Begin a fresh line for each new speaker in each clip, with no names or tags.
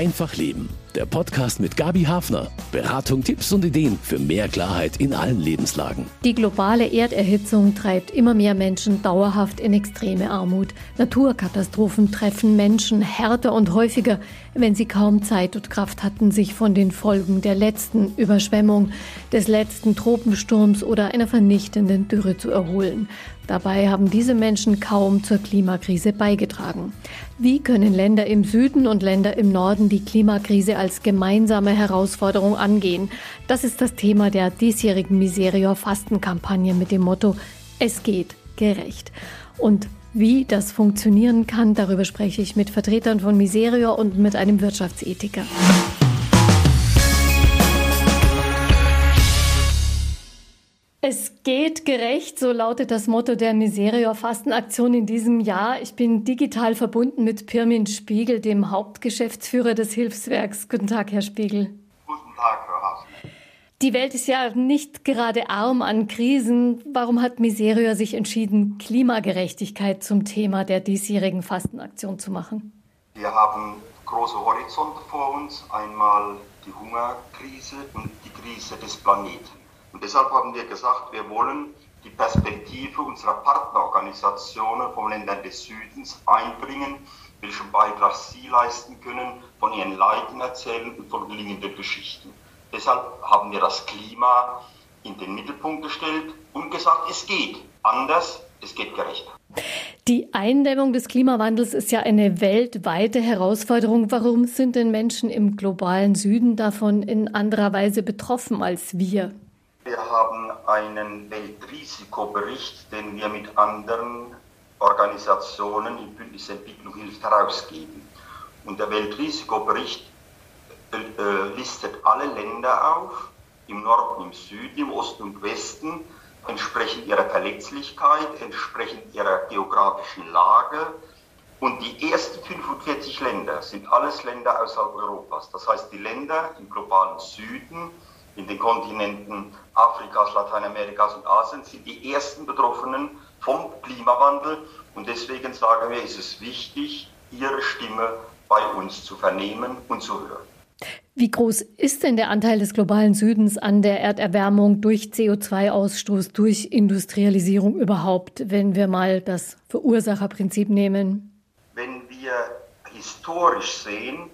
Einfach Leben. Der Podcast mit Gabi Hafner. Beratung, Tipps und Ideen für mehr Klarheit in allen Lebenslagen.
Die globale Erderhitzung treibt immer mehr Menschen dauerhaft in extreme Armut. Naturkatastrophen treffen Menschen härter und häufiger, wenn sie kaum Zeit und Kraft hatten, sich von den Folgen der letzten Überschwemmung, des letzten Tropensturms oder einer vernichtenden Dürre zu erholen. Dabei haben diese Menschen kaum zur Klimakrise beigetragen. Wie können Länder im Süden und Länder im Norden die Klimakrise als gemeinsame Herausforderung angehen? Das ist das Thema der diesjährigen Miserior Fastenkampagne mit dem Motto Es geht gerecht. Und wie das funktionieren kann, darüber spreche ich mit Vertretern von Miserior und mit einem Wirtschaftsethiker. Es geht gerecht, so lautet das Motto der Miserior Fastenaktion in diesem Jahr. Ich bin digital verbunden mit Pirmin Spiegel, dem Hauptgeschäftsführer des Hilfswerks. Guten Tag, Herr Spiegel.
Guten Tag, Frau Hafner.
Die Welt ist ja nicht gerade arm an Krisen. Warum hat Miserior sich entschieden, Klimagerechtigkeit zum Thema der diesjährigen Fastenaktion zu machen?
Wir haben große Horizonte vor uns. Einmal die Hungerkrise und die Krise des Planeten. Und deshalb haben wir gesagt, wir wollen die Perspektive unserer Partnerorganisationen von Ländern des Südens einbringen, welchen Beitrag sie leisten können, von ihren Leiden erzählen und von gelingenden Geschichten. Deshalb haben wir das Klima in den Mittelpunkt gestellt und gesagt, es geht anders, es geht gerechter.
Die Eindämmung des Klimawandels ist ja eine weltweite Herausforderung. Warum sind denn Menschen im globalen Süden davon in anderer Weise betroffen als wir?
Wir haben einen Weltrisikobericht, den wir mit anderen Organisationen im Bündnis Entwicklung hilft herausgeben. Und der Weltrisikobericht äh, listet alle Länder auf, im Norden, im Süden, im Osten und Westen, entsprechend ihrer Verletzlichkeit, entsprechend ihrer geografischen Lage. Und die ersten 45 Länder sind alles Länder außerhalb Europas. Das heißt, die Länder im globalen Süden, in den Kontinenten Afrikas, Lateinamerikas und Asien sind die ersten Betroffenen vom Klimawandel. Und deswegen sagen wir, ist es wichtig, ihre Stimme bei uns zu vernehmen und zu hören.
Wie groß ist denn der Anteil des globalen Südens an der Erderwärmung durch CO2-Ausstoß, durch Industrialisierung überhaupt, wenn wir mal das Verursacherprinzip nehmen?
Wenn wir historisch sehen,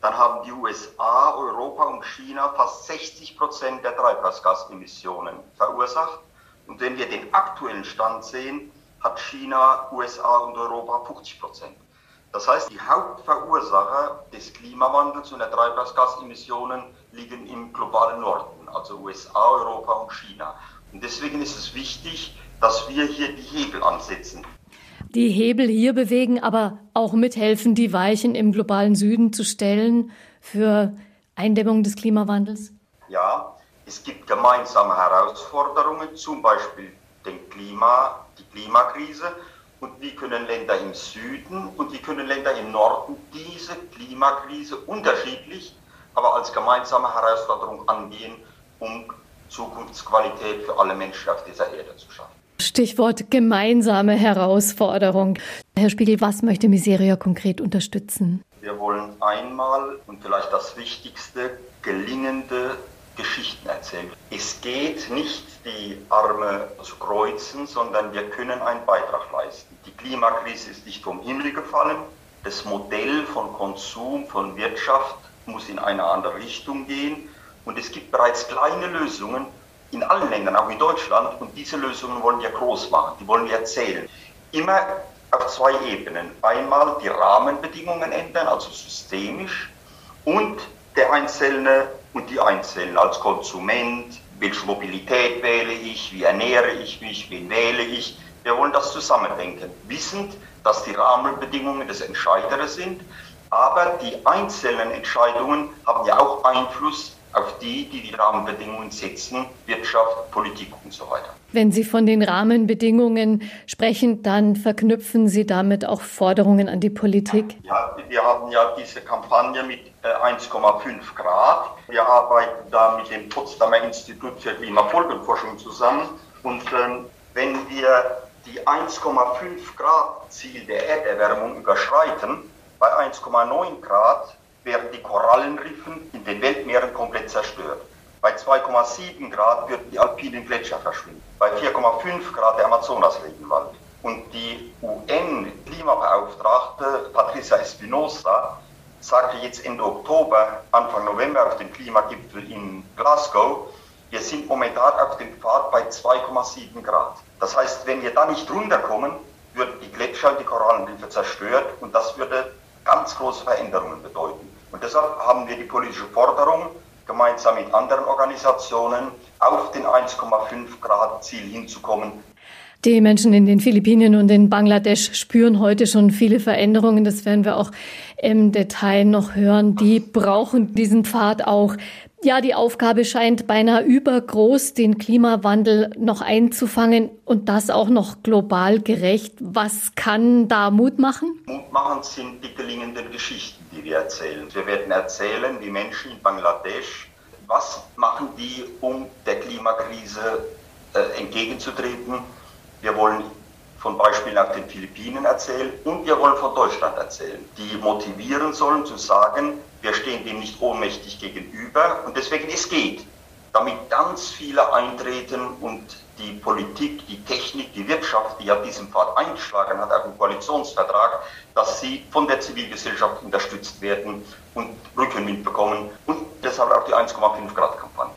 dann haben die USA, Europa und China fast 60 Prozent der Treibhausgasemissionen verursacht. Und wenn wir den aktuellen Stand sehen, hat China, USA und Europa 50 Prozent. Das heißt, die Hauptverursacher des Klimawandels und der Treibhausgasemissionen liegen im globalen Norden, also USA, Europa und China. Und deswegen ist es wichtig, dass wir hier die Hebel ansetzen
die Hebel hier bewegen, aber auch mithelfen, die Weichen im globalen Süden zu stellen für Eindämmung des Klimawandels?
Ja, es gibt gemeinsame Herausforderungen, zum Beispiel den Klima, die Klimakrise. Und wie können Länder im Süden und wie können Länder im Norden diese Klimakrise unterschiedlich, aber als gemeinsame Herausforderung angehen, um Zukunftsqualität für alle Menschen auf dieser Erde zu schaffen?
Stichwort gemeinsame Herausforderung. Herr Spiegel, was möchte Miseria konkret unterstützen?
Wir wollen einmal und vielleicht das Wichtigste gelingende Geschichten erzählen. Es geht nicht, die Arme zu kreuzen, sondern wir können einen Beitrag leisten. Die Klimakrise ist nicht vom Himmel gefallen. Das Modell von Konsum, von Wirtschaft muss in eine andere Richtung gehen. Und es gibt bereits kleine Lösungen, in allen Ländern, auch in Deutschland. Und diese Lösungen wollen wir groß machen, die wollen wir erzählen. Immer auf zwei Ebenen. Einmal die Rahmenbedingungen ändern, also systemisch, und der Einzelne und die Einzelnen als Konsument, welche Mobilität wähle ich, wie ernähre ich mich, wen wähle ich. Wir wollen das zusammendenken, wissend, dass die Rahmenbedingungen das Entscheidere sind, aber die einzelnen Entscheidungen haben ja auch Einfluss auf die, die die Rahmenbedingungen setzen, Wirtschaft, Politik und so weiter.
Wenn Sie von den Rahmenbedingungen sprechen, dann verknüpfen Sie damit auch Forderungen an die Politik?
Ja, wir haben ja diese Kampagne mit 1,5 äh, Grad. Wir arbeiten da mit dem Potsdamer Institut für Klimafolgenforschung zusammen. Und ähm, wenn wir die 1,5 Grad Ziel der Erderwärmung überschreiten, bei 1,9 Grad werden die Korallenriffen in den Weltmeeren komplett zerstört. Bei 2,7 Grad würden die alpinen Gletscher verschwinden. Bei 4,5 Grad der Amazonas-Regenwald. Und die UN-Klimabeauftragte Patricia Espinosa sagte jetzt Ende Oktober, Anfang November auf dem Klimagipfel in Glasgow, wir sind momentan auf dem Pfad bei 2,7 Grad. Das heißt, wenn wir da nicht runterkommen, würden die Gletscher und die Korallenriffe zerstört und das würde ganz große Veränderungen bedeuten. Und deshalb haben wir die politische Forderung, gemeinsam mit anderen Organisationen auf den 1,5 Grad Ziel hinzukommen.
Die Menschen in den Philippinen und in Bangladesch spüren heute schon viele Veränderungen. Das werden wir auch im Detail noch hören. Die brauchen diesen Pfad auch. Ja, die Aufgabe scheint beinahe übergroß, den Klimawandel noch einzufangen und das auch noch global gerecht. Was kann da Mut machen?
Mutmachend sind die gelingenden Geschichten, die wir erzählen. Wir werden erzählen, wie Menschen in Bangladesch, was machen die, um der Klimakrise äh, entgegenzutreten. Wir wollen von Beispielen auf den Philippinen erzählen und wir wollen von Deutschland erzählen, die motivieren sollen zu sagen, wir stehen dem nicht ohnmächtig gegenüber und deswegen es geht, damit ganz viele eintreten und die Politik, die Technik, die Wirtschaft, die ja diesen Pfad eingeschlagen hat, auch im Koalitionsvertrag, dass sie von der Zivilgesellschaft unterstützt werden und Rückenwind bekommen und deshalb auch die 1,5 Grad Kampagne.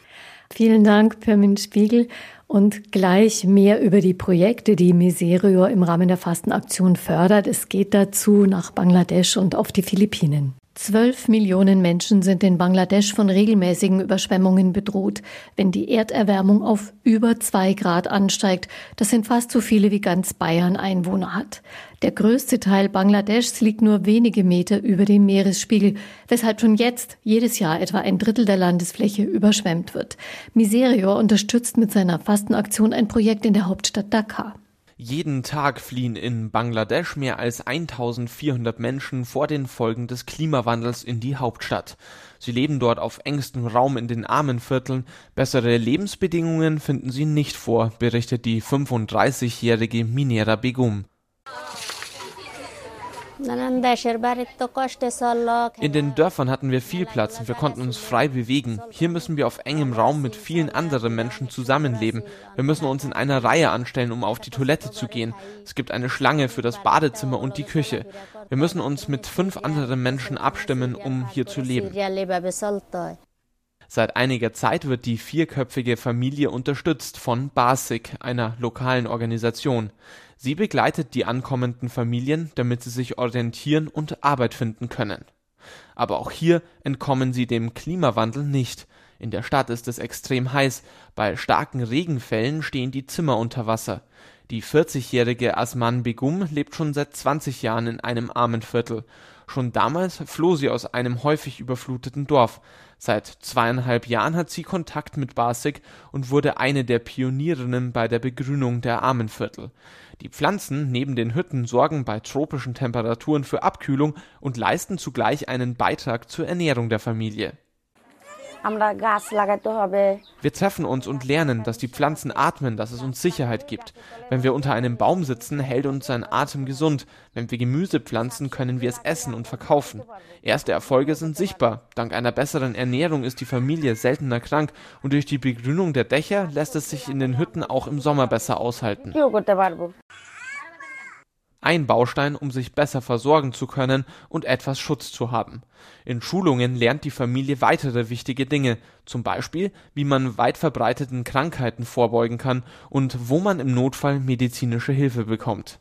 Vielen Dank, Pirmin Spiegel. Und gleich mehr über die Projekte, die Miserio im Rahmen der Fastenaktion fördert. Es geht dazu nach Bangladesch und auf die Philippinen. Zwölf Millionen Menschen sind in Bangladesch von regelmäßigen Überschwemmungen bedroht, wenn die Erderwärmung auf über zwei Grad ansteigt. Das sind fast so viele wie ganz Bayern Einwohner hat. Der größte Teil Bangladeschs liegt nur wenige Meter über dem Meeresspiegel, weshalb schon jetzt jedes Jahr etwa ein Drittel der Landesfläche überschwemmt wird. Miserior unterstützt mit seiner Fastenaktion ein Projekt in der Hauptstadt Dhaka.
Jeden Tag fliehen in Bangladesch mehr als 1400 Menschen vor den Folgen des Klimawandels in die Hauptstadt. Sie leben dort auf engstem Raum in den Armenvierteln. Bessere Lebensbedingungen finden sie nicht vor, berichtet die 35-jährige Minera Begum. In den Dörfern hatten wir viel Platz und wir konnten uns frei bewegen. Hier müssen wir auf engem Raum mit vielen anderen Menschen zusammenleben. Wir müssen uns in einer Reihe anstellen, um auf die Toilette zu gehen. Es gibt eine Schlange für das Badezimmer und die Küche. Wir müssen uns mit fünf anderen Menschen abstimmen, um hier zu leben. Seit einiger Zeit wird die vierköpfige Familie unterstützt von BASIC, einer lokalen Organisation. Sie begleitet die ankommenden Familien, damit sie sich orientieren und Arbeit finden können. Aber auch hier entkommen sie dem Klimawandel nicht. In der Stadt ist es extrem heiß, bei starken Regenfällen stehen die Zimmer unter Wasser. Die 40-jährige Asman Begum lebt schon seit 20 Jahren in einem armen Viertel. Schon damals floh sie aus einem häufig überfluteten Dorf. Seit zweieinhalb Jahren hat sie Kontakt mit Basik und wurde eine der Pionierinnen bei der Begrünung der Armenviertel. Die Pflanzen neben den Hütten sorgen bei tropischen Temperaturen für Abkühlung und leisten zugleich einen Beitrag zur Ernährung der Familie wir treffen uns und lernen, dass die Pflanzen atmen, dass es uns Sicherheit gibt. Wenn wir unter einem Baum sitzen, hält uns sein Atem gesund. Wenn wir Gemüse pflanzen, können wir es essen und verkaufen. Erste Erfolge sind sichtbar. Dank einer besseren Ernährung ist die Familie seltener krank und durch die Begrünung der Dächer lässt es sich in den Hütten auch im Sommer besser aushalten ein Baustein, um sich besser versorgen zu können und etwas Schutz zu haben. In Schulungen lernt die Familie weitere wichtige Dinge, zum Beispiel, wie man weit verbreiteten Krankheiten vorbeugen kann und wo man im Notfall medizinische Hilfe bekommt.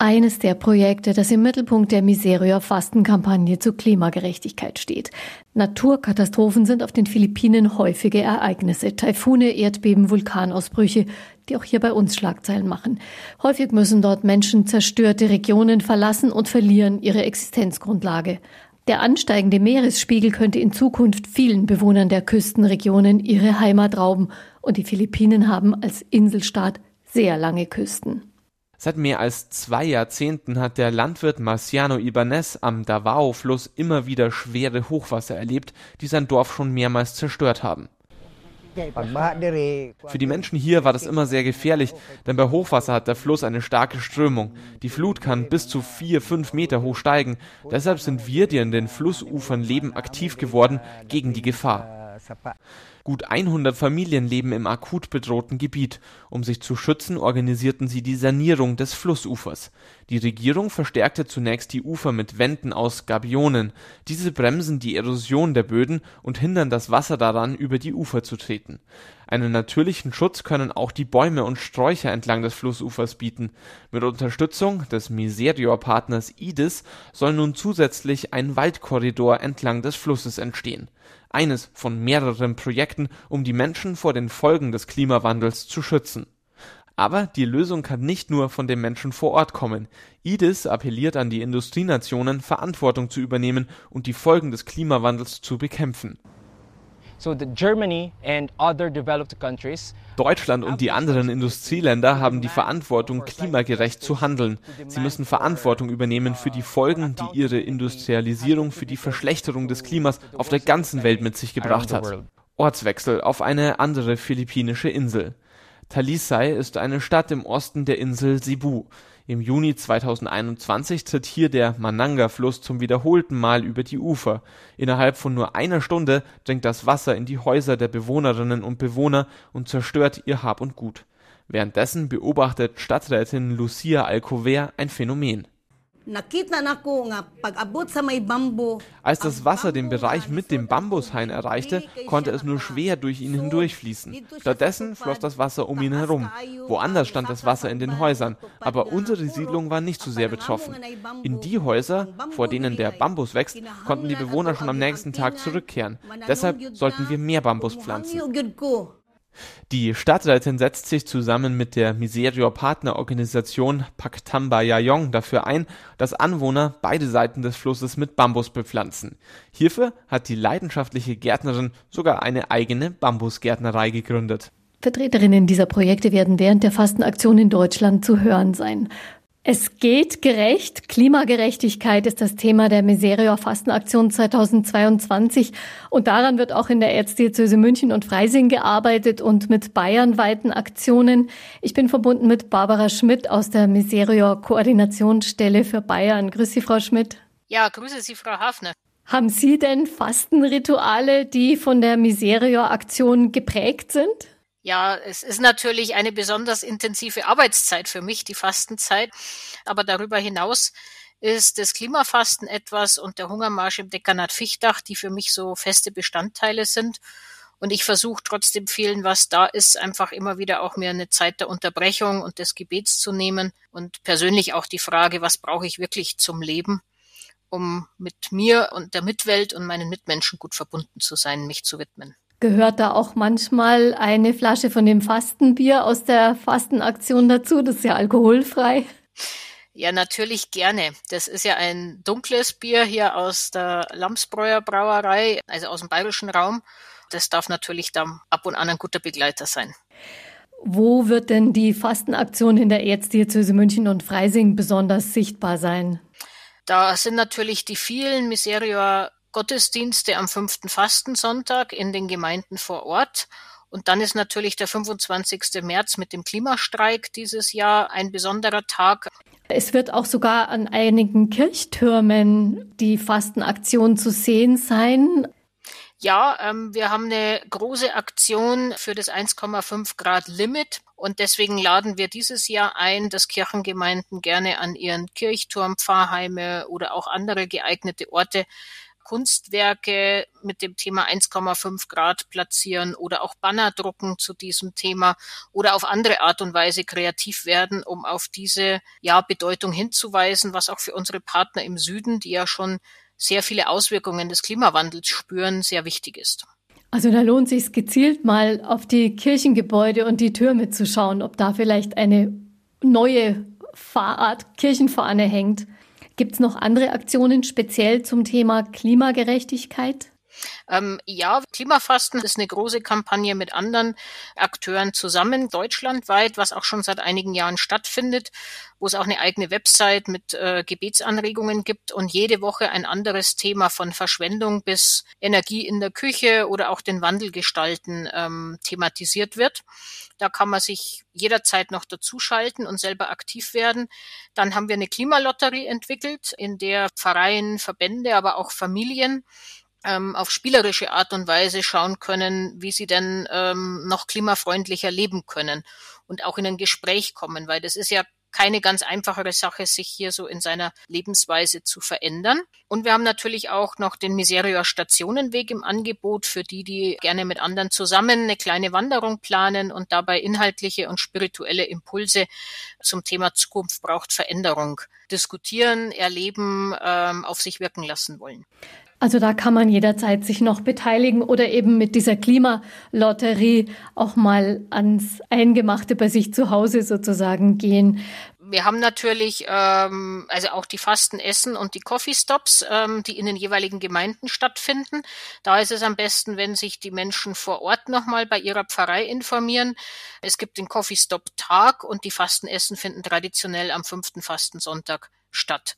Eines der Projekte, das im Mittelpunkt der Miseria-Fastenkampagne zur Klimagerechtigkeit steht. Naturkatastrophen sind auf den Philippinen häufige Ereignisse. Taifune, Erdbeben, Vulkanausbrüche, die auch hier bei uns Schlagzeilen machen. Häufig müssen dort Menschen zerstörte Regionen verlassen und verlieren ihre Existenzgrundlage. Der ansteigende Meeresspiegel könnte in Zukunft vielen Bewohnern der Küstenregionen ihre Heimat rauben. Und die Philippinen haben als Inselstaat sehr lange Küsten.
Seit mehr als zwei Jahrzehnten hat der Landwirt Marciano Ibanez am Davao-Fluss immer wieder schwere Hochwasser erlebt, die sein Dorf schon mehrmals zerstört haben. Für die Menschen hier war das immer sehr gefährlich, denn bei Hochwasser hat der Fluss eine starke Strömung. Die Flut kann bis zu vier, fünf Meter hoch steigen. Deshalb sind wir, die an den Flussufern leben, aktiv geworden gegen die Gefahr. Gut 100 Familien leben im akut bedrohten Gebiet. Um sich zu schützen, organisierten sie die Sanierung des Flussufers. Die Regierung verstärkte zunächst die Ufer mit Wänden aus Gabionen. Diese bremsen die Erosion der Böden und hindern das Wasser daran, über die Ufer zu treten. Einen natürlichen Schutz können auch die Bäume und Sträucher entlang des Flussufers bieten. Mit Unterstützung des Miserior-Partners IDIS soll nun zusätzlich ein Waldkorridor entlang des Flusses entstehen eines von mehreren Projekten, um die Menschen vor den Folgen des Klimawandels zu schützen. Aber die Lösung kann nicht nur von den Menschen vor Ort kommen. IDIS appelliert an die Industrienationen, Verantwortung zu übernehmen und die Folgen des Klimawandels zu bekämpfen Deutschland und die anderen Industrieländer haben die Verantwortung, klimagerecht zu handeln. Sie müssen Verantwortung übernehmen für die Folgen, die ihre Industrialisierung für die Verschlechterung des Klimas auf der ganzen Welt mit sich gebracht hat. Ortswechsel auf eine andere philippinische Insel. Talisay ist eine Stadt im Osten der Insel Cebu. Im Juni 2021 tritt hier der Mananga-Fluss zum wiederholten Mal über die Ufer. Innerhalb von nur einer Stunde dringt das Wasser in die Häuser der Bewohnerinnen und Bewohner und zerstört ihr Hab und Gut. Währenddessen beobachtet Stadträtin Lucia Alcover ein Phänomen als das Wasser den Bereich mit dem Bambushain erreichte, konnte es nur schwer durch ihn hindurchfließen. Stattdessen floss das Wasser um ihn herum. Woanders stand das Wasser in den Häusern, aber unsere Siedlung war nicht so sehr betroffen. In die Häuser, vor denen der Bambus wächst, konnten die Bewohner schon am nächsten Tag zurückkehren. Deshalb sollten wir mehr Bambus pflanzen. Die Stadträtin setzt sich zusammen mit der Miserior-Partnerorganisation Paktamba Yayong dafür ein, dass Anwohner beide Seiten des Flusses mit Bambus bepflanzen. Hierfür hat die leidenschaftliche Gärtnerin sogar eine eigene Bambusgärtnerei gegründet.
Vertreterinnen dieser Projekte werden während der Fastenaktion in Deutschland zu hören sein. Es geht gerecht. Klimagerechtigkeit ist das Thema der Miserior Fastenaktion 2022. Und daran wird auch in der Erzdiözese München und Freising gearbeitet und mit bayernweiten Aktionen. Ich bin verbunden mit Barbara Schmidt aus der Miserior Koordinationsstelle für Bayern. Grüße Sie, Frau Schmidt.
Ja, grüße Sie, Frau Hafner.
Haben Sie denn Fastenrituale, die von der Miserior Aktion geprägt sind?
Ja, es ist natürlich eine besonders intensive Arbeitszeit für mich, die Fastenzeit. Aber darüber hinaus ist das Klimafasten etwas und der Hungermarsch im Dekanat Fichtach, die für mich so feste Bestandteile sind. Und ich versuche trotzdem vielen, was da ist, einfach immer wieder auch mir eine Zeit der Unterbrechung und des Gebets zu nehmen und persönlich auch die Frage, was brauche ich wirklich zum Leben, um mit mir und der Mitwelt und meinen Mitmenschen gut verbunden zu sein, mich zu widmen.
Gehört da auch manchmal eine Flasche von dem Fastenbier aus der Fastenaktion dazu? Das ist ja alkoholfrei.
Ja, natürlich gerne. Das ist ja ein dunkles Bier hier aus der Lamsbräuer Brauerei, also aus dem bayerischen Raum. Das darf natürlich dann ab und an ein guter Begleiter sein.
Wo wird denn die Fastenaktion in der Erzdiözese München und Freising besonders sichtbar sein?
Da sind natürlich die vielen Miserior Gottesdienste am fünften Fastensonntag in den Gemeinden vor Ort. Und dann ist natürlich der 25. März mit dem Klimastreik dieses Jahr ein besonderer Tag.
Es wird auch sogar an einigen Kirchtürmen die Fastenaktion zu sehen sein.
Ja, ähm, wir haben eine große Aktion für das 1,5 Grad Limit und deswegen laden wir dieses Jahr ein, dass Kirchengemeinden gerne an ihren Kirchturm, Pfarrheime oder auch andere geeignete Orte Kunstwerke mit dem Thema 1,5 Grad platzieren oder auch Banner drucken zu diesem Thema oder auf andere Art und Weise kreativ werden, um auf diese ja, Bedeutung hinzuweisen, was auch für unsere Partner im Süden, die ja schon sehr viele Auswirkungen des Klimawandels spüren, sehr wichtig ist.
Also da lohnt sich gezielt mal auf die Kirchengebäude und die Türme zu schauen, ob da vielleicht eine neue Fahrart Kirchenfahne hängt. Gibt es noch andere Aktionen speziell zum Thema Klimagerechtigkeit?
Ähm, ja, Klimafasten ist eine große Kampagne mit anderen Akteuren zusammen, deutschlandweit, was auch schon seit einigen Jahren stattfindet, wo es auch eine eigene Website mit äh, Gebetsanregungen gibt und jede Woche ein anderes Thema von Verschwendung bis Energie in der Küche oder auch den Wandel gestalten ähm, thematisiert wird. Da kann man sich jederzeit noch dazuschalten und selber aktiv werden. Dann haben wir eine Klimalotterie entwickelt, in der Vereine, Verbände, aber auch Familien ähm, auf spielerische Art und Weise schauen können, wie sie denn ähm, noch klimafreundlicher leben können und auch in ein Gespräch kommen, weil das ist ja keine ganz einfachere Sache, sich hier so in seiner Lebensweise zu verändern. Und wir haben natürlich auch noch den Miseria Stationenweg im Angebot für die, die gerne mit anderen zusammen eine kleine Wanderung planen und dabei inhaltliche und spirituelle Impulse zum Thema Zukunft braucht Veränderung diskutieren, erleben, ähm, auf sich wirken lassen wollen.
Also da kann man jederzeit sich noch beteiligen oder eben mit dieser Klimalotterie auch mal ans Eingemachte bei sich zu Hause sozusagen gehen.
Wir haben natürlich ähm, also auch die Fastenessen und die Coffee Stops, ähm, die in den jeweiligen Gemeinden stattfinden. Da ist es am besten, wenn sich die Menschen vor Ort nochmal bei ihrer Pfarrei informieren. Es gibt den Coffee Stop Tag und die Fastenessen finden traditionell am fünften Fastensonntag statt.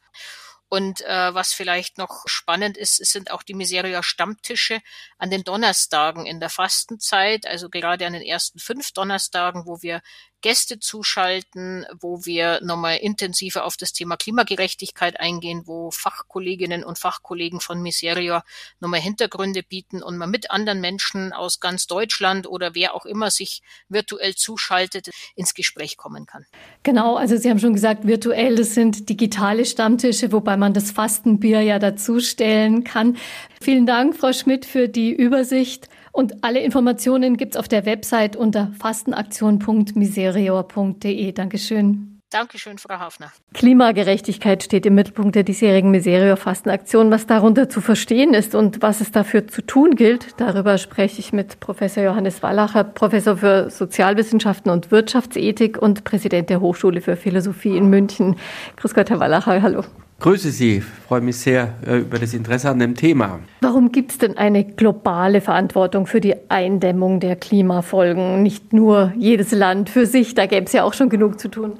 Und äh, was vielleicht noch spannend ist, es sind auch die Miseria Stammtische an den Donnerstagen in der Fastenzeit, also gerade an den ersten fünf Donnerstagen, wo wir Gäste zuschalten, wo wir nochmal intensiver auf das Thema Klimagerechtigkeit eingehen, wo Fachkolleginnen und Fachkollegen von Miseria nochmal Hintergründe bieten und man mit anderen Menschen aus ganz Deutschland oder wer auch immer sich virtuell zuschaltet, ins Gespräch kommen kann.
Genau, also Sie haben schon gesagt, virtuell, das sind digitale Stammtische, wobei man das Fastenbier ja dazustellen kann. Vielen Dank, Frau Schmidt, für die Übersicht. Und alle Informationen gibt's auf der Website unter fastenaktion.miserior.de. Dankeschön.
Dankeschön, Frau Hafner.
Klimagerechtigkeit steht im Mittelpunkt der diesjährigen Miserior-Fastenaktion. Was darunter zu verstehen ist und was es dafür zu tun gilt, darüber spreche ich mit Professor Johannes Wallacher, Professor für Sozialwissenschaften und Wirtschaftsethik und Präsident der Hochschule für Philosophie in München. Grüß Gott, Herr Wallacher, hallo.
Grüße Sie, freue mich sehr äh, über das Interesse an dem Thema.
Warum gibt es denn eine globale Verantwortung für die Eindämmung der Klimafolgen? Nicht nur jedes Land für sich, da gäbe es ja auch schon genug zu tun.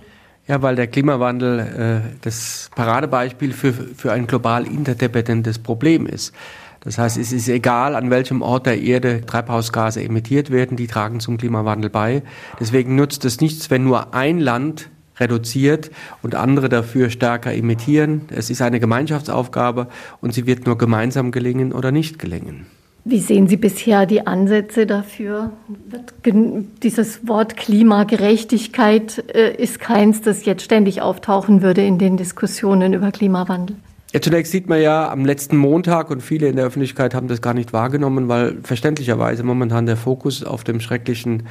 Ja, weil der Klimawandel äh, das Paradebeispiel für, für ein global interdependentes Problem ist. Das heißt, es ist egal, an welchem Ort der Erde Treibhausgase emittiert werden, die tragen zum Klimawandel bei. Deswegen nutzt es nichts, wenn nur ein Land reduziert und andere dafür stärker imitieren. Es ist eine Gemeinschaftsaufgabe und sie wird nur gemeinsam gelingen oder nicht gelingen.
Wie sehen Sie bisher die Ansätze dafür? Dieses Wort Klimagerechtigkeit äh, ist keins, das jetzt ständig auftauchen würde in den Diskussionen über Klimawandel.
Ja, zunächst sieht man ja am letzten Montag und viele in der Öffentlichkeit haben das gar nicht wahrgenommen, weil verständlicherweise momentan der Fokus auf dem schrecklichen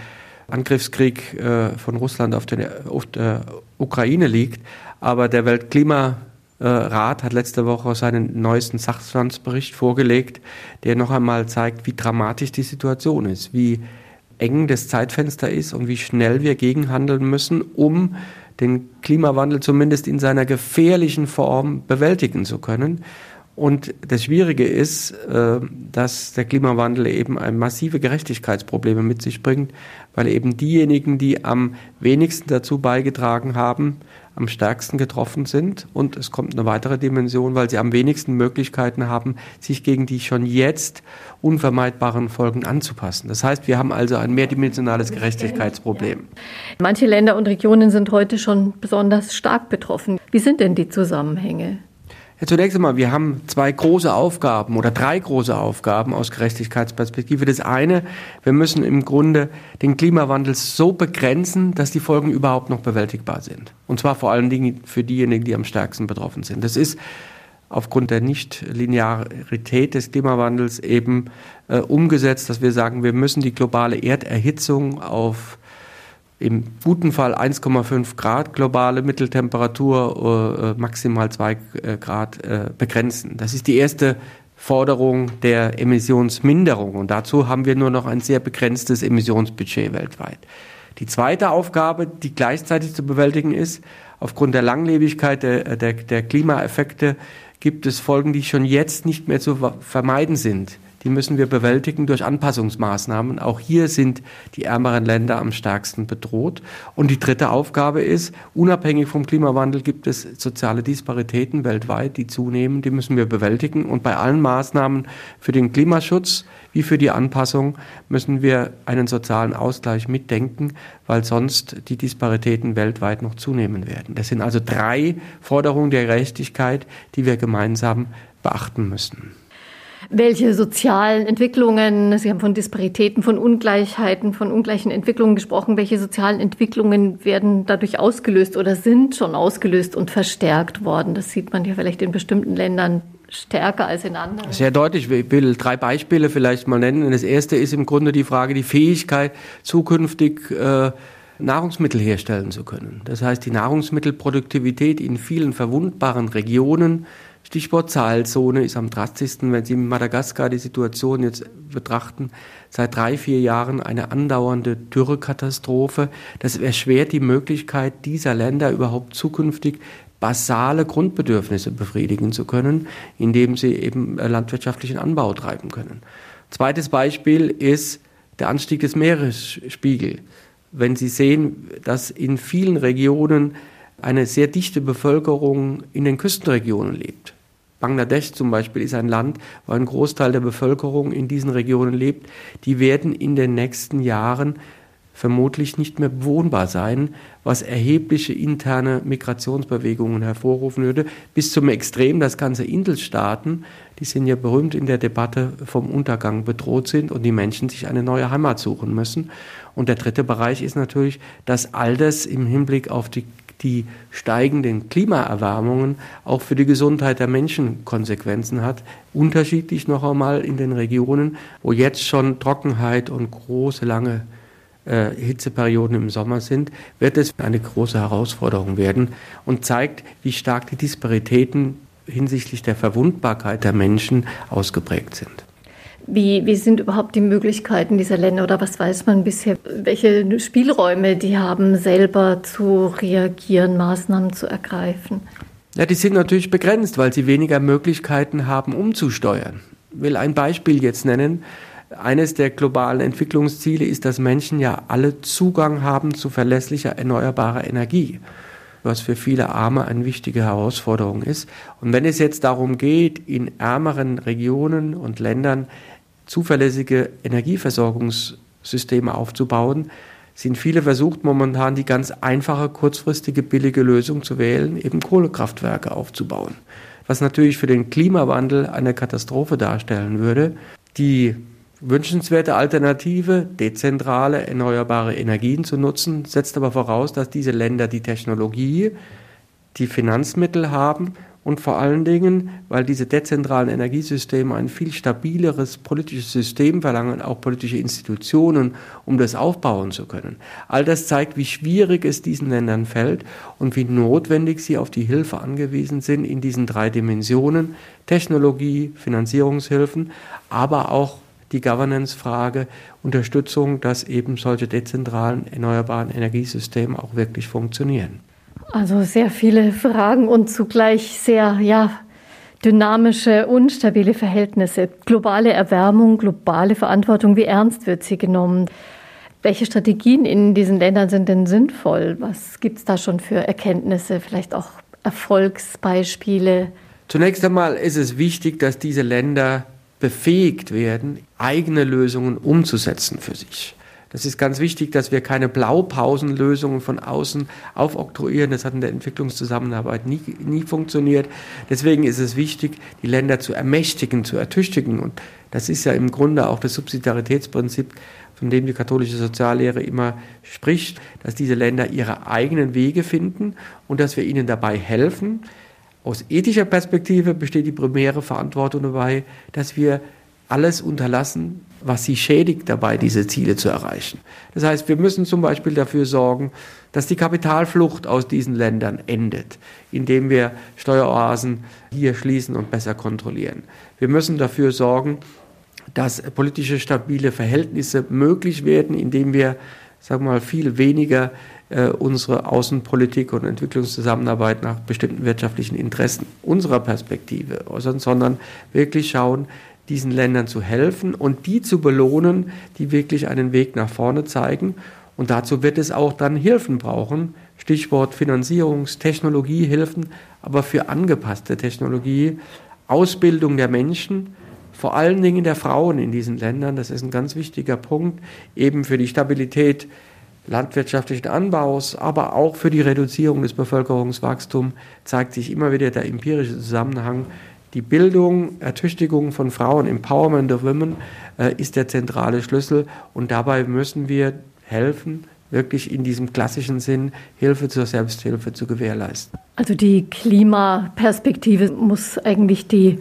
Angriffskrieg äh, von Russland auf, den, auf der Ukraine liegt. Aber der Weltklimarat hat letzte Woche seinen neuesten Sachstandsbericht vorgelegt, der noch einmal zeigt, wie dramatisch die Situation ist, wie eng das Zeitfenster ist und wie schnell wir gegenhandeln müssen, um den Klimawandel zumindest in seiner gefährlichen Form bewältigen zu können. Und das Schwierige ist, äh, dass der Klimawandel eben massive Gerechtigkeitsprobleme mit sich bringt, weil eben diejenigen, die am wenigsten dazu beigetragen haben, am stärksten getroffen sind. Und es kommt eine weitere Dimension, weil sie am wenigsten Möglichkeiten haben, sich gegen die schon jetzt unvermeidbaren Folgen anzupassen. Das heißt, wir haben also ein mehrdimensionales Gerechtigkeitsproblem.
Manche Länder und Regionen sind heute schon besonders stark betroffen. Wie sind denn die Zusammenhänge?
Ja, zunächst einmal, wir haben zwei große Aufgaben oder drei große Aufgaben aus Gerechtigkeitsperspektive. Das eine, wir müssen im Grunde den Klimawandel so begrenzen, dass die Folgen überhaupt noch bewältigbar sind. Und zwar vor allen Dingen für diejenigen, die am stärksten betroffen sind. Das ist aufgrund der Nichtlinearität des Klimawandels eben äh, umgesetzt, dass wir sagen, wir müssen die globale Erderhitzung auf im guten Fall 1,5 Grad globale Mitteltemperatur, äh, äh maximal 2 äh, Grad begrenzen. Das ist die erste Forderung der Emissionsminderung. Und dazu haben wir nur noch ein sehr begrenztes Emissionsbudget weltweit. Die zweite Aufgabe, die gleichzeitig zu bewältigen ist, aufgrund der Langlebigkeit der, der, der Klimaeffekte gibt es Folgen, die schon jetzt nicht mehr zu vermeiden sind die müssen wir bewältigen durch Anpassungsmaßnahmen. Auch hier sind die ärmeren Länder am stärksten bedroht. Und die dritte Aufgabe ist, unabhängig vom Klimawandel gibt es soziale Disparitäten weltweit, die zunehmen, die müssen wir bewältigen. Und bei allen Maßnahmen für den Klimaschutz wie für die Anpassung müssen wir einen sozialen Ausgleich mitdenken, weil sonst die Disparitäten weltweit noch zunehmen werden. Das sind also drei Forderungen der Gerechtigkeit, die wir gemeinsam beachten müssen.
Welche sozialen Entwicklungen, Sie haben von Disparitäten, von Ungleichheiten, von ungleichen Entwicklungen gesprochen, welche sozialen Entwicklungen werden dadurch ausgelöst oder sind schon ausgelöst und verstärkt worden? Das sieht man ja vielleicht in bestimmten Ländern stärker als in anderen.
Sehr deutlich. Ich will drei Beispiele vielleicht mal nennen. Das erste ist im Grunde die Frage, die Fähigkeit, zukünftig äh, Nahrungsmittel herstellen zu können. Das heißt, die Nahrungsmittelproduktivität in vielen verwundbaren Regionen Stichwort Zahlzone ist am drastischsten, wenn Sie in Madagaskar die Situation jetzt betrachten, seit drei, vier Jahren eine andauernde Dürrekatastrophe. Das erschwert die Möglichkeit dieser Länder überhaupt zukünftig basale Grundbedürfnisse befriedigen zu können, indem sie eben äh, landwirtschaftlichen Anbau treiben können. Zweites Beispiel ist der Anstieg des Meeresspiegels. Wenn Sie sehen, dass in vielen Regionen eine sehr dichte Bevölkerung in den Küstenregionen lebt, Bangladesch zum Beispiel ist ein Land, wo ein Großteil der Bevölkerung in diesen Regionen lebt. Die werden in den nächsten Jahren vermutlich nicht mehr bewohnbar sein, was erhebliche interne Migrationsbewegungen hervorrufen würde, bis zum Extrem, dass ganze Inselstaaten, die sind ja berühmt in der Debatte vom Untergang bedroht sind und die Menschen sich eine neue Heimat suchen müssen. Und der dritte Bereich ist natürlich, dass all das im Hinblick auf die die steigenden Klimaerwärmungen auch für die Gesundheit der Menschen Konsequenzen hat. Unterschiedlich noch einmal in den Regionen, wo jetzt schon Trockenheit und große, lange äh, Hitzeperioden im Sommer sind, wird es eine große Herausforderung werden und zeigt, wie stark die Disparitäten hinsichtlich der Verwundbarkeit der Menschen ausgeprägt sind.
Wie, wie sind überhaupt die Möglichkeiten dieser Länder oder was weiß man bisher, welche Spielräume die haben, selber zu reagieren, Maßnahmen zu ergreifen?
Ja, die sind natürlich begrenzt, weil sie weniger Möglichkeiten haben, umzusteuern. Ich will ein Beispiel jetzt nennen. Eines der globalen Entwicklungsziele ist, dass Menschen ja alle Zugang haben zu verlässlicher erneuerbarer Energie was für viele Arme eine wichtige Herausforderung ist. Und wenn es jetzt darum geht, in ärmeren Regionen und Ländern zuverlässige Energieversorgungssysteme aufzubauen, sind viele versucht momentan die ganz einfache, kurzfristige, billige Lösung zu wählen, eben Kohlekraftwerke aufzubauen. Was natürlich für den Klimawandel eine Katastrophe darstellen würde. Die wünschenswerte Alternative, dezentrale, erneuerbare Energien zu nutzen, setzt aber voraus, dass diese Länder die Technologie, die Finanzmittel haben und vor allen Dingen, weil diese dezentralen Energiesysteme ein viel stabileres politisches System verlangen, auch politische Institutionen, um das aufbauen zu können. All das zeigt, wie schwierig es diesen Ländern fällt und wie notwendig sie auf die Hilfe angewiesen sind in diesen drei Dimensionen Technologie, Finanzierungshilfen, aber auch die Governance-Frage, Unterstützung, dass eben solche dezentralen erneuerbaren Energiesysteme auch wirklich funktionieren.
Also sehr viele Fragen und zugleich sehr, ja, dynamische, unstabile Verhältnisse. Globale Erwärmung, globale Verantwortung, wie ernst wird sie genommen? Welche Strategien in diesen Ländern sind denn sinnvoll? Was gibt es da schon für Erkenntnisse, vielleicht auch Erfolgsbeispiele?
Zunächst einmal ist es wichtig, dass diese Länder befähigt werden, eigene Lösungen umzusetzen für sich. Das ist ganz wichtig, dass wir keine Blaupausenlösungen von außen aufoktroyieren. Das hat in der Entwicklungszusammenarbeit nie, nie funktioniert. Deswegen ist es wichtig, die Länder zu ermächtigen, zu ertüchtigen. Und das ist ja im Grunde auch das Subsidiaritätsprinzip, von dem die katholische Soziallehre immer spricht, dass diese Länder ihre eigenen Wege finden und dass wir ihnen dabei helfen. Aus ethischer Perspektive besteht die primäre Verantwortung dabei, dass wir alles unterlassen, was sie schädigt dabei, diese Ziele zu erreichen. Das heißt, wir müssen zum Beispiel dafür sorgen, dass die Kapitalflucht aus diesen Ländern endet, indem wir Steueroasen hier schließen und besser kontrollieren. Wir müssen dafür sorgen, dass politische stabile Verhältnisse möglich werden, indem wir, sagen wir mal, viel weniger äh, unsere Außenpolitik und Entwicklungszusammenarbeit nach bestimmten wirtschaftlichen Interessen unserer Perspektive, sondern wirklich schauen, diesen Ländern zu helfen und die zu belohnen, die wirklich einen Weg nach vorne zeigen. Und dazu wird es auch dann Hilfen brauchen. Stichwort Finanzierungs-, Technologiehilfen, aber für angepasste Technologie, Ausbildung der Menschen, vor allen Dingen der Frauen in diesen Ländern. Das ist ein ganz wichtiger Punkt, eben für die Stabilität landwirtschaftlichen Anbaus, aber auch für die Reduzierung des Bevölkerungswachstums zeigt sich immer wieder der empirische Zusammenhang. Die Bildung, Ertüchtigung von Frauen, Empowerment of Women äh, ist der zentrale Schlüssel und dabei müssen wir helfen, wirklich in diesem klassischen Sinn Hilfe zur Selbsthilfe zu gewährleisten.
Also die Klimaperspektive muss eigentlich die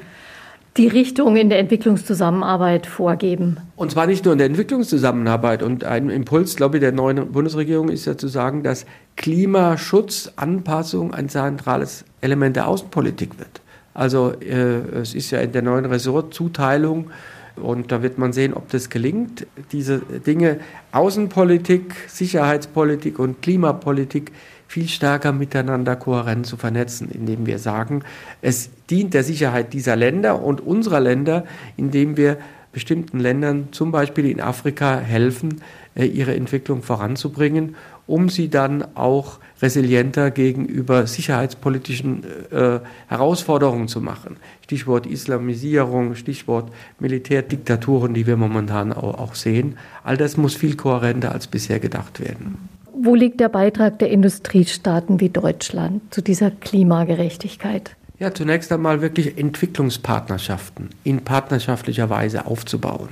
die Richtung in der Entwicklungszusammenarbeit vorgeben.
Und zwar nicht nur in der Entwicklungszusammenarbeit. Und ein Impuls, glaube ich, der neuen Bundesregierung ist ja zu sagen, dass Klimaschutz, Anpassung ein zentrales Element der Außenpolitik wird. Also äh, es ist ja in der neuen Ressortzuteilung und da wird man sehen, ob das gelingt, diese Dinge. Außenpolitik, Sicherheitspolitik und Klimapolitik viel stärker miteinander kohärent zu vernetzen, indem wir sagen, es dient der Sicherheit dieser Länder und unserer Länder, indem wir bestimmten Ländern, zum Beispiel in Afrika, helfen, äh, ihre Entwicklung voranzubringen, um sie dann auch resilienter gegenüber sicherheitspolitischen äh, Herausforderungen zu machen. Stichwort Islamisierung, Stichwort Militärdiktaturen, die wir momentan auch, auch sehen. All das muss viel kohärenter als bisher gedacht werden.
Wo liegt der Beitrag der Industriestaaten wie Deutschland zu dieser Klimagerechtigkeit?
Ja, zunächst einmal wirklich Entwicklungspartnerschaften in partnerschaftlicher Weise aufzubauen.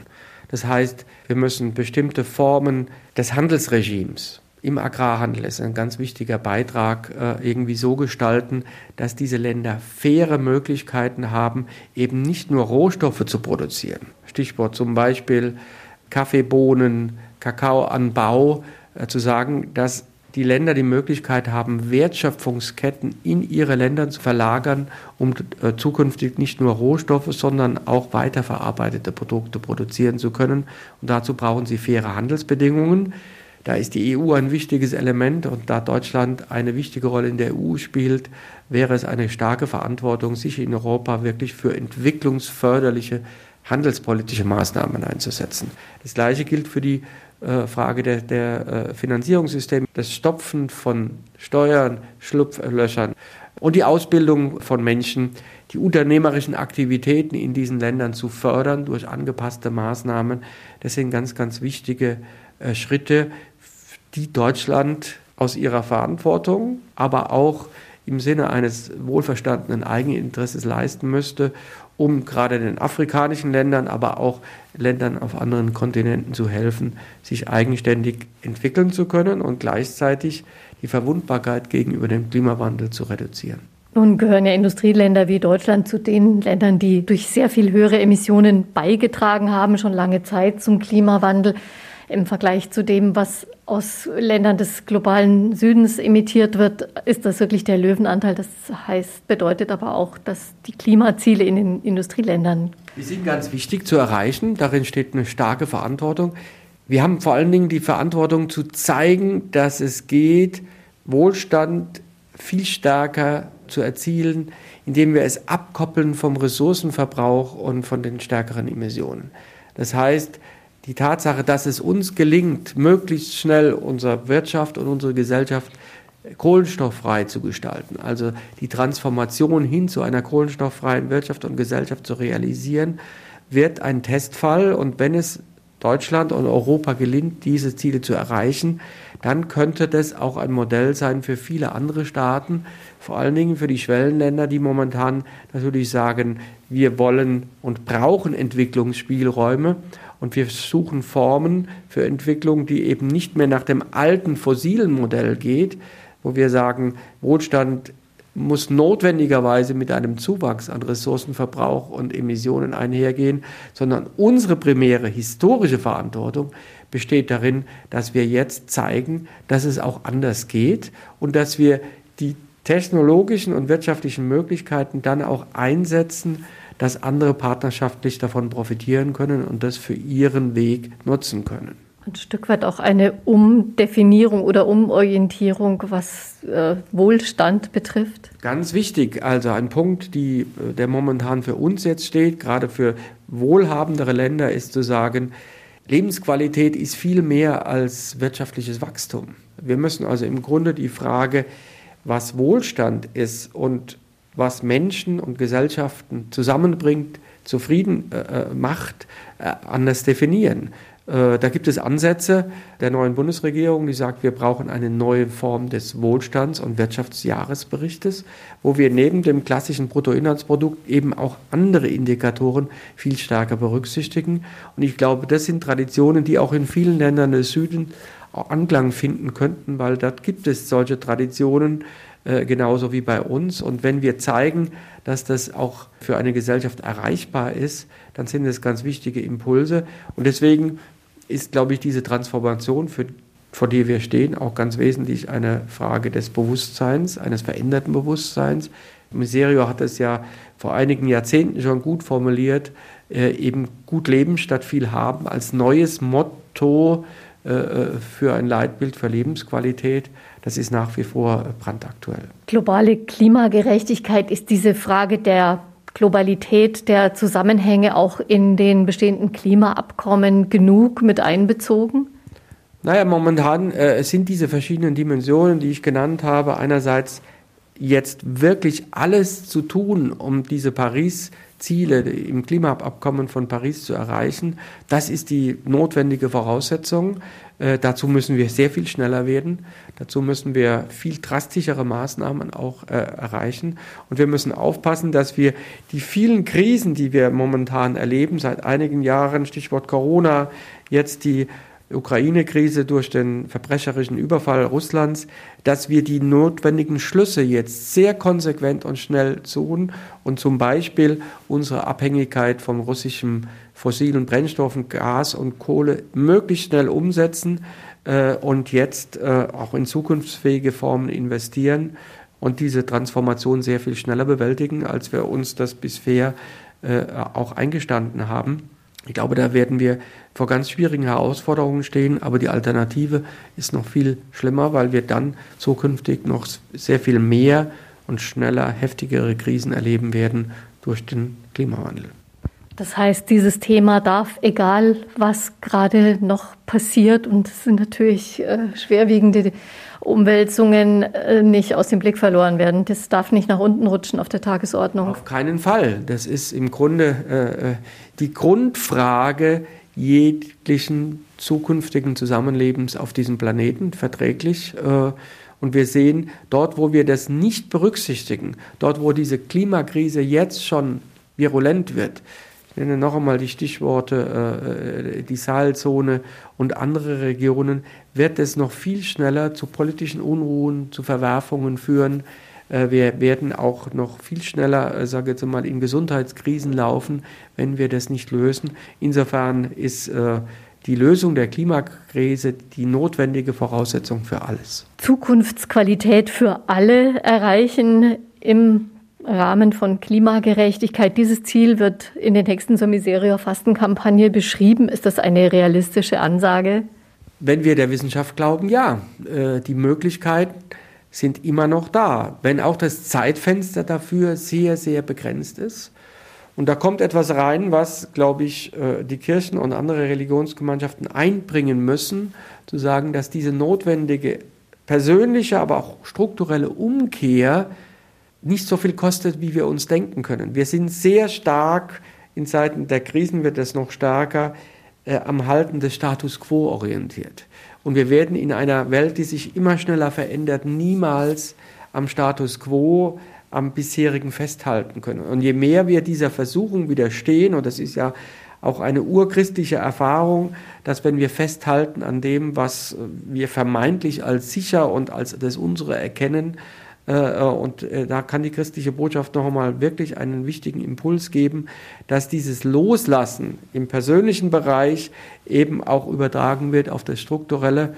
Das heißt, wir müssen bestimmte Formen des Handelsregimes im Agrarhandel ist ein ganz wichtiger Beitrag äh, irgendwie so gestalten, dass diese Länder faire Möglichkeiten haben, eben nicht nur Rohstoffe zu produzieren. Stichwort zum Beispiel Kaffeebohnen, Kakaoanbau, äh, zu sagen, dass die Länder die Möglichkeit haben, Wertschöpfungsketten in ihre Länder zu verlagern, um äh, zukünftig nicht nur Rohstoffe, sondern auch weiterverarbeitete Produkte produzieren zu können. Und dazu brauchen sie faire Handelsbedingungen. Da ist die EU ein wichtiges Element und da Deutschland eine wichtige Rolle in der EU spielt, wäre es eine starke Verantwortung, sich in Europa wirklich für entwicklungsförderliche handelspolitische Maßnahmen einzusetzen. Das Gleiche gilt für die äh, Frage der, der äh, Finanzierungssysteme, das Stopfen von Steuern, Schlupflöchern und die Ausbildung von Menschen, die unternehmerischen Aktivitäten in diesen Ländern zu fördern durch angepasste Maßnahmen. Das sind ganz, ganz wichtige äh, Schritte, die Deutschland aus ihrer Verantwortung, aber auch im Sinne eines wohlverstandenen Eigeninteresses leisten müsste, um gerade den afrikanischen Ländern, aber auch Ländern auf anderen Kontinenten zu helfen, sich eigenständig entwickeln zu können und gleichzeitig die Verwundbarkeit gegenüber dem Klimawandel zu reduzieren.
Nun gehören ja Industrieländer wie Deutschland zu den Ländern, die durch sehr viel höhere Emissionen beigetragen haben, schon lange Zeit zum Klimawandel im Vergleich zu dem, was aus Ländern des globalen Südens emittiert wird, ist das wirklich der Löwenanteil. Das heißt, bedeutet aber auch, dass die Klimaziele in den Industrieländern.
Die sind ganz wichtig zu erreichen. Darin steht eine starke Verantwortung. Wir haben vor allen Dingen die Verantwortung zu zeigen, dass es geht, Wohlstand viel stärker zu erzielen, indem wir es abkoppeln vom Ressourcenverbrauch und von den stärkeren Emissionen. Das heißt, die Tatsache, dass es uns gelingt, möglichst schnell unsere Wirtschaft und unsere Gesellschaft kohlenstofffrei zu gestalten, also die Transformation hin zu einer kohlenstofffreien Wirtschaft und Gesellschaft zu realisieren, wird ein Testfall. Und wenn es Deutschland und Europa gelingt, diese Ziele zu erreichen, dann könnte das auch ein Modell sein für viele andere Staaten, vor allen Dingen für die Schwellenländer, die momentan natürlich sagen, wir wollen und brauchen Entwicklungsspielräume und wir suchen Formen für Entwicklung, die eben nicht mehr nach dem alten fossilen Modell geht, wo wir sagen, Wohlstand muss notwendigerweise mit einem Zuwachs an Ressourcenverbrauch und Emissionen einhergehen, sondern unsere primäre historische Verantwortung besteht darin, dass wir jetzt zeigen, dass es auch anders geht und dass wir die technologischen und wirtschaftlichen Möglichkeiten dann auch einsetzen, dass andere partnerschaftlich davon profitieren können und das für ihren Weg nutzen können.
ein Stück weit auch eine Umdefinierung oder Umorientierung, was äh, Wohlstand betrifft?
Ganz wichtig, also ein Punkt, die, äh, der momentan für uns jetzt steht, gerade für wohlhabendere Länder, ist zu sagen, Lebensqualität ist viel mehr als wirtschaftliches Wachstum. Wir müssen also im Grunde die Frage, was Wohlstand ist und was Menschen und Gesellschaften zusammenbringt, zufrieden äh, äh macht, äh, anders definieren. Äh, da gibt es Ansätze der neuen Bundesregierung, die sagt, wir brauchen eine neue Form des Wohlstands- und Wirtschaftsjahresberichtes, wo wir neben dem klassischen Bruttoinlandsprodukt eben auch andere Indikatoren viel stärker berücksichtigen. Und ich glaube, das sind Traditionen, die auch in vielen Ländern des Südens Anklang finden könnten, weil dort gibt es solche Traditionen äh, genauso wie bei uns. Und wenn wir zeigen, dass das auch für eine Gesellschaft erreichbar ist, dann sind das ganz wichtige Impulse. Und deswegen ist, glaube ich, diese Transformation, für, vor der wir stehen, auch ganz wesentlich eine Frage des Bewusstseins, eines veränderten Bewusstseins. Miserio hat es ja vor einigen Jahrzehnten schon gut formuliert, äh, eben gut leben statt viel haben als neues Motto für ein Leitbild für Lebensqualität. Das ist nach wie vor brandaktuell.
Globale Klimagerechtigkeit ist diese Frage der Globalität der Zusammenhänge auch in den bestehenden Klimaabkommen genug mit einbezogen?
Naja, momentan äh, sind diese verschiedenen Dimensionen, die ich genannt habe, einerseits jetzt wirklich alles zu tun, um diese Paris-Ziele im Klimaabkommen von Paris zu erreichen. Das ist die notwendige Voraussetzung. Äh, dazu müssen wir sehr viel schneller werden. Dazu müssen wir viel drastischere Maßnahmen auch äh, erreichen. Und wir müssen aufpassen, dass wir die vielen Krisen, die wir momentan erleben, seit einigen Jahren, Stichwort Corona, jetzt die Ukraine-Krise durch den verbrecherischen Überfall Russlands, dass wir die notwendigen Schlüsse jetzt sehr konsequent und schnell tun und zum Beispiel unsere Abhängigkeit vom russischen fossilen Brennstoffen, Gas und Kohle möglichst schnell umsetzen äh, und jetzt äh, auch in zukunftsfähige Formen investieren und diese Transformation sehr viel schneller bewältigen, als wir uns das bisher äh, auch eingestanden haben. Ich glaube, da werden wir vor ganz schwierigen Herausforderungen stehen, aber die Alternative ist noch viel schlimmer, weil wir dann zukünftig noch sehr viel mehr und schneller heftigere Krisen erleben werden durch den Klimawandel.
Das heißt, dieses Thema darf, egal was gerade noch passiert, und es sind natürlich äh, schwerwiegende Umwälzungen, äh, nicht aus dem Blick verloren werden. Das darf nicht nach unten rutschen auf der Tagesordnung.
Auf keinen Fall. Das ist im Grunde äh, äh die Grundfrage jeglichen zukünftigen Zusammenlebens auf diesem Planeten, verträglich. Äh, und wir sehen, dort, wo wir das nicht berücksichtigen, dort, wo diese Klimakrise jetzt schon virulent wird, ich nenne noch einmal die Stichworte, äh, die Sahelzone und andere Regionen, wird es noch viel schneller zu politischen Unruhen, zu Verwerfungen führen. Äh, wir werden auch noch viel schneller, äh, sage jetzt mal, in Gesundheitskrisen laufen, wenn wir das nicht lösen. Insofern ist äh, die Lösung der Klimakrise die notwendige Voraussetzung für alles.
Zukunftsqualität für alle erreichen im Rahmen von Klimagerechtigkeit. Dieses Ziel wird in den Texten zur Miseria-Fastenkampagne beschrieben. Ist das eine realistische Ansage?
Wenn wir der Wissenschaft glauben, ja. Äh, die Möglichkeiten sind immer noch da, wenn auch das Zeitfenster dafür sehr, sehr begrenzt ist. Und da kommt etwas rein, was, glaube ich, äh, die Kirchen und andere Religionsgemeinschaften einbringen müssen, zu sagen, dass diese notwendige persönliche, aber auch strukturelle Umkehr nicht so viel kostet, wie wir uns denken können. Wir sind sehr stark, in Zeiten der Krisen wird es noch stärker, äh, am Halten des Status quo orientiert. Und wir werden in einer Welt, die sich immer schneller verändert, niemals am Status quo, am bisherigen festhalten können. Und je mehr wir dieser Versuchung widerstehen, und das ist ja auch eine urchristliche Erfahrung, dass wenn wir festhalten an dem, was wir vermeintlich als sicher und als das unsere erkennen, und äh, da kann die christliche Botschaft noch einmal wirklich einen wichtigen Impuls geben, dass dieses Loslassen im persönlichen Bereich eben auch übertragen wird auf das Strukturelle.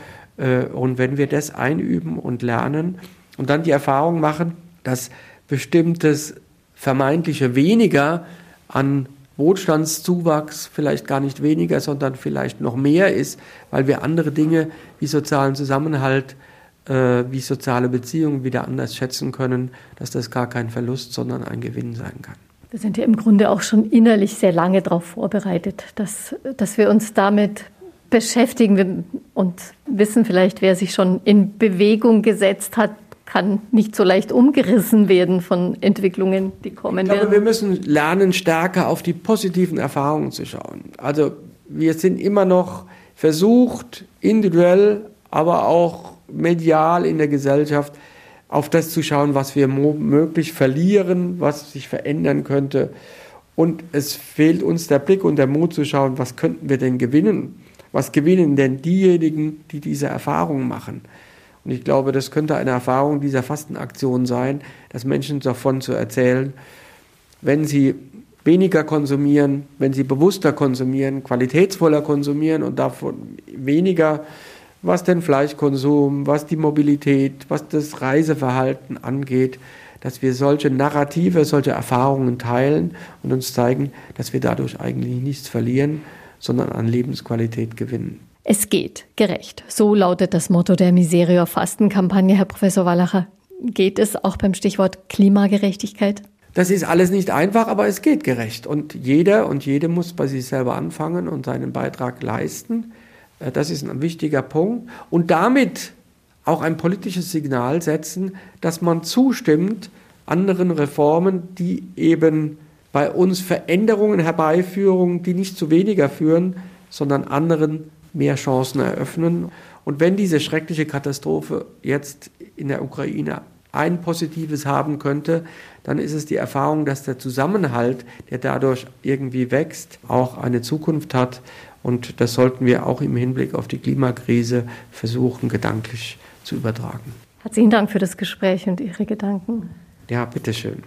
Und wenn wir das einüben und lernen und dann die Erfahrung machen, dass bestimmtes vermeintliche weniger an Wohlstandszuwachs vielleicht gar nicht weniger, sondern vielleicht noch mehr ist, weil wir andere Dinge wie sozialen Zusammenhalt, äh, wie soziale Beziehungen wieder anders schätzen können, dass das gar kein Verlust, sondern ein Gewinn sein kann.
Wir sind ja im Grunde auch schon innerlich sehr lange darauf vorbereitet, dass, dass wir uns damit beschäftigen und wissen vielleicht, wer sich schon in Bewegung gesetzt hat, kann nicht so leicht umgerissen werden von Entwicklungen, die kommen
ich glaube,
werden.
Wir müssen lernen, stärker auf die positiven Erfahrungen zu schauen. Also wir sind immer noch versucht, individuell, aber auch medial in der Gesellschaft, auf das zu schauen, was wir möglich verlieren, was sich verändern könnte. Und es fehlt uns der Blick und der Mut zu schauen, was könnten wir denn gewinnen? Was gewinnen denn diejenigen, die diese Erfahrungen machen? Und ich glaube, das könnte eine Erfahrung dieser Fastenaktion sein, dass Menschen davon zu erzählen, wenn sie weniger konsumieren, wenn sie bewusster konsumieren, qualitätsvoller konsumieren und davon weniger, was den Fleischkonsum, was die Mobilität, was das Reiseverhalten angeht, dass wir solche Narrative, solche Erfahrungen teilen und uns zeigen, dass wir dadurch eigentlich nichts verlieren, sondern an Lebensqualität gewinnen.
Es geht gerecht. So lautet das Motto der Miserior Fastenkampagne, Herr Professor Wallacher. Geht es auch beim Stichwort Klimagerechtigkeit?
Das ist alles nicht einfach, aber es geht gerecht. Und jeder und jede muss bei sich selber anfangen und seinen Beitrag leisten. Äh, das ist ein wichtiger Punkt. Und damit auch ein politisches Signal setzen, dass man zustimmt anderen Reformen, die eben bei uns Veränderungen herbeiführen, die nicht zu weniger führen, sondern anderen mehr Chancen eröffnen. Und wenn diese schreckliche Katastrophe jetzt in der Ukraine ein Positives haben könnte, dann ist es die Erfahrung, dass der Zusammenhalt, der dadurch irgendwie wächst, auch eine Zukunft hat. Und das sollten wir auch im Hinblick auf die Klimakrise versuchen, gedanklich zu übertragen.
Herzlichen Dank für das Gespräch und Ihre Gedanken.
Ja, bitteschön.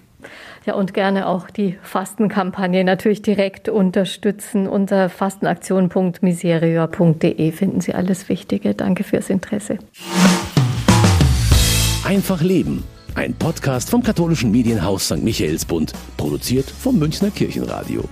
Ja, und gerne auch die Fastenkampagne natürlich direkt unterstützen. Unter fastenaktion.miserior.de finden Sie alles Wichtige. Danke fürs Interesse.
Einfach Leben. Ein Podcast vom katholischen Medienhaus St. Michaelsbund, produziert vom Münchner Kirchenradio.